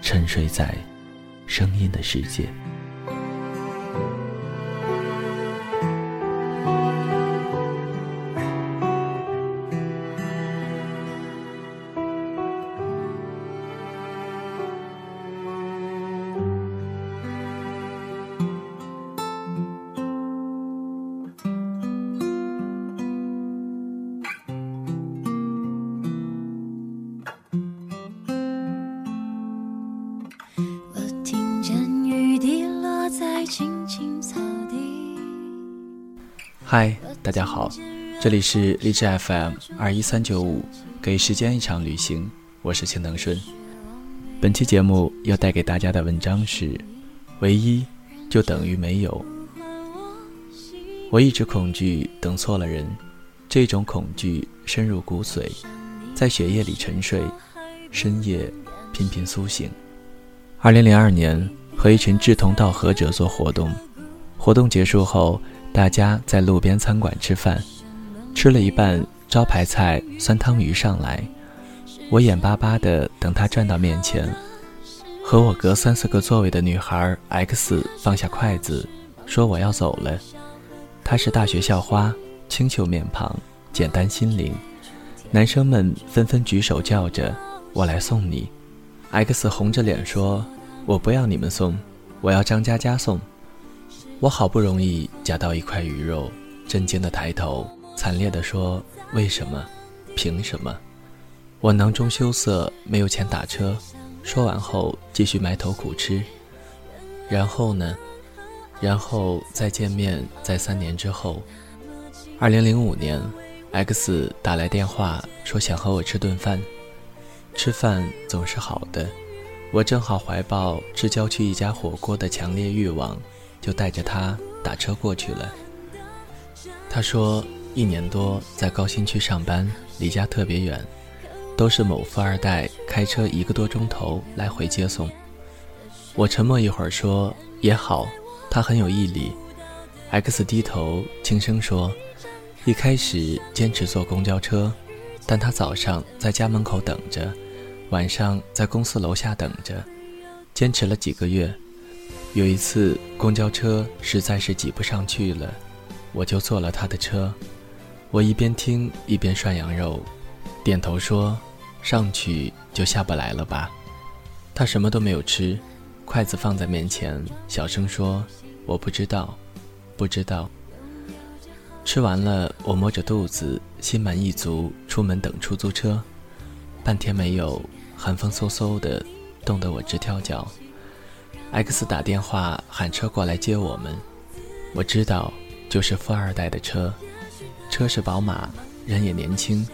沉睡在声音的世界。嗨，大家好，这里是荔枝 FM 二一三九五，给时间一场旅行，我是青藤顺。本期节目要带给大家的文章是：唯一就等于没有。我一直恐惧等错了人，这种恐惧深入骨髓，在血液里沉睡，深夜频频苏醒。二零零二年，和一群志同道合者做活动，活动结束后。大家在路边餐馆吃饭，吃了一半，招牌菜酸汤鱼上来，我眼巴巴的等他转到面前，和我隔三四个座位的女孩 X 放下筷子，说我要走了。她是大学校花，清秀面庞，简单心灵。男生们纷纷举手叫着我来送你，X 红着脸说：“我不要你们送，我要张佳佳送。”我好不容易夹到一块鱼肉，震惊的抬头，惨烈地说：“为什么？凭什么？”我囊中羞涩，没有钱打车。说完后，继续埋头苦吃。然后呢？然后再见面，在三年之后，二零零五年，X 打来电话说想和我吃顿饭。吃饭总是好的，我正好怀抱吃郊区一家火锅的强烈欲望。就带着他打车过去了。他说，一年多在高新区上班，离家特别远，都是某富二代开车一个多钟头来回接送。我沉默一会儿，说也好，他很有毅力。X 低头轻声说，一开始坚持坐公交车，但他早上在家门口等着，晚上在公司楼下等着，坚持了几个月。有一次公交车实在是挤不上去了，我就坐了他的车。我一边听一边涮羊肉，点头说：“上去就下不来了吧？”他什么都没有吃，筷子放在面前，小声说：“我不知道，不知道。”吃完了，我摸着肚子，心满意足，出门等出租车。半天没有，寒风嗖嗖的，冻得我直跳脚。X 打电话喊车过来接我们，我知道，就是富二代的车，车是宝马，人也年轻，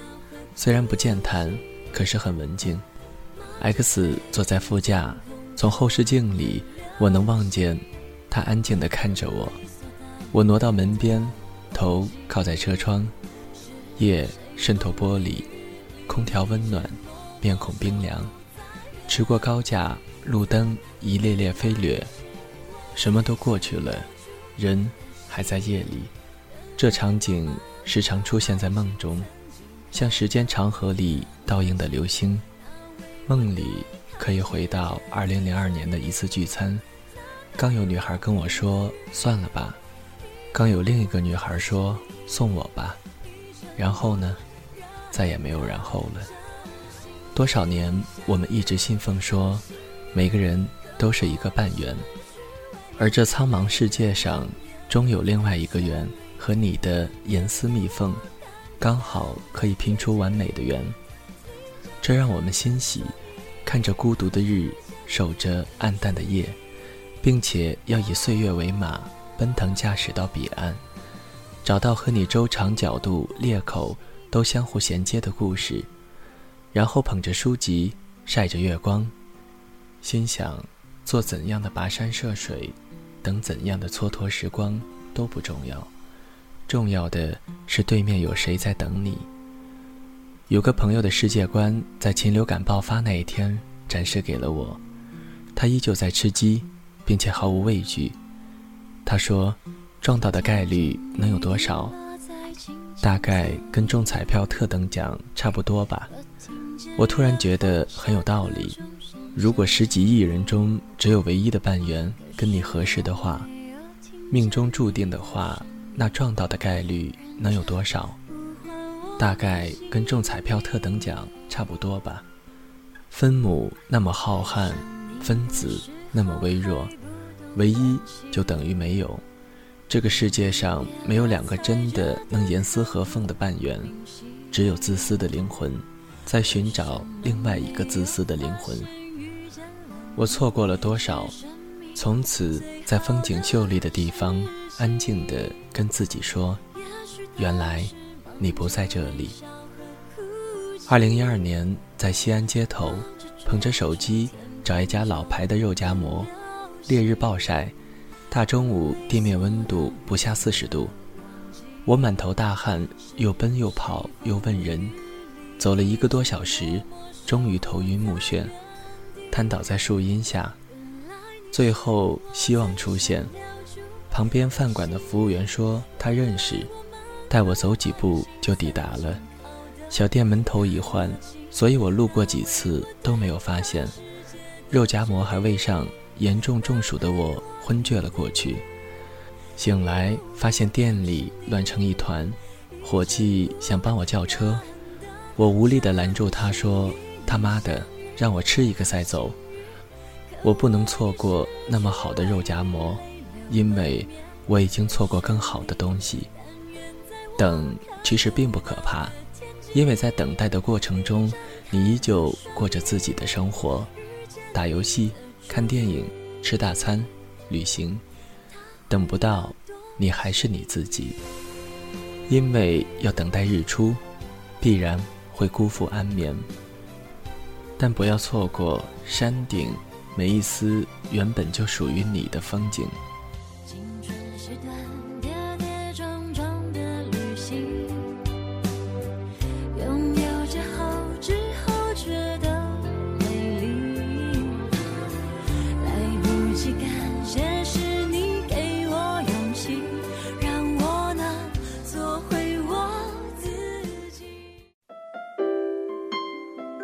虽然不健谈，可是很文静。X 坐在副驾，从后视镜里我能望见，他安静地看着我。我挪到门边，头靠在车窗，夜渗透玻璃，空调温暖，面孔冰凉。驰过高架。路灯一列列飞掠，什么都过去了，人还在夜里。这场景时常出现在梦中，像时间长河里倒映的流星。梦里可以回到二零零二年的一次聚餐，刚有女孩跟我说算了吧，刚有另一个女孩说送我吧，然后呢，再也没有然后了。多少年，我们一直信奉说。每个人都是一个半圆，而这苍茫世界上，终有另外一个圆和你的严丝密缝，刚好可以拼出完美的圆。这让我们欣喜，看着孤独的日，守着暗淡的夜，并且要以岁月为马，奔腾驾驶到彼岸，找到和你周长角度裂口都相互衔接的故事，然后捧着书籍，晒着月光，心想。做怎样的跋山涉水，等怎样的蹉跎时光都不重要，重要的是对面有谁在等你。有个朋友的世界观在禽流感爆发那一天展示给了我，他依旧在吃鸡，并且毫无畏惧。他说：“撞到的概率能有多少？大概跟中彩票特等奖差不多吧。”我突然觉得很有道理。如果十几亿人中只有唯一的半圆跟你合适的话，命中注定的话，那撞到的概率能有多少？大概跟中彩票特等奖差不多吧。分母那么浩瀚，分子那么微弱，唯一就等于没有。这个世界上没有两个真的能严丝合缝的半圆，只有自私的灵魂在寻找另外一个自私的灵魂。我错过了多少？从此在风景秀丽的地方，安静地跟自己说：“原来你不在这里。”二零一二年，在西安街头，捧着手机找一家老牌的肉夹馍，烈日暴晒，大中午地面温度不下四十度，我满头大汗，又奔又跑又问人，走了一个多小时，终于头晕目眩。瘫倒在树荫下，最后希望出现。旁边饭馆的服务员说他认识，带我走几步就抵达了。小店门头已换，所以我路过几次都没有发现。肉夹馍还未上，严重中暑的我昏厥了过去。醒来发现店里乱成一团，伙计想帮我叫车，我无力地拦住他说：“他妈的！”让我吃一个再走，我不能错过那么好的肉夹馍，因为我已经错过更好的东西。等其实并不可怕，因为在等待的过程中，你依旧过着自己的生活，打游戏、看电影、吃大餐、旅行。等不到，你还是你自己，因为要等待日出，必然会辜负安眠。但不要错过山顶每一丝原本就属于你的风景。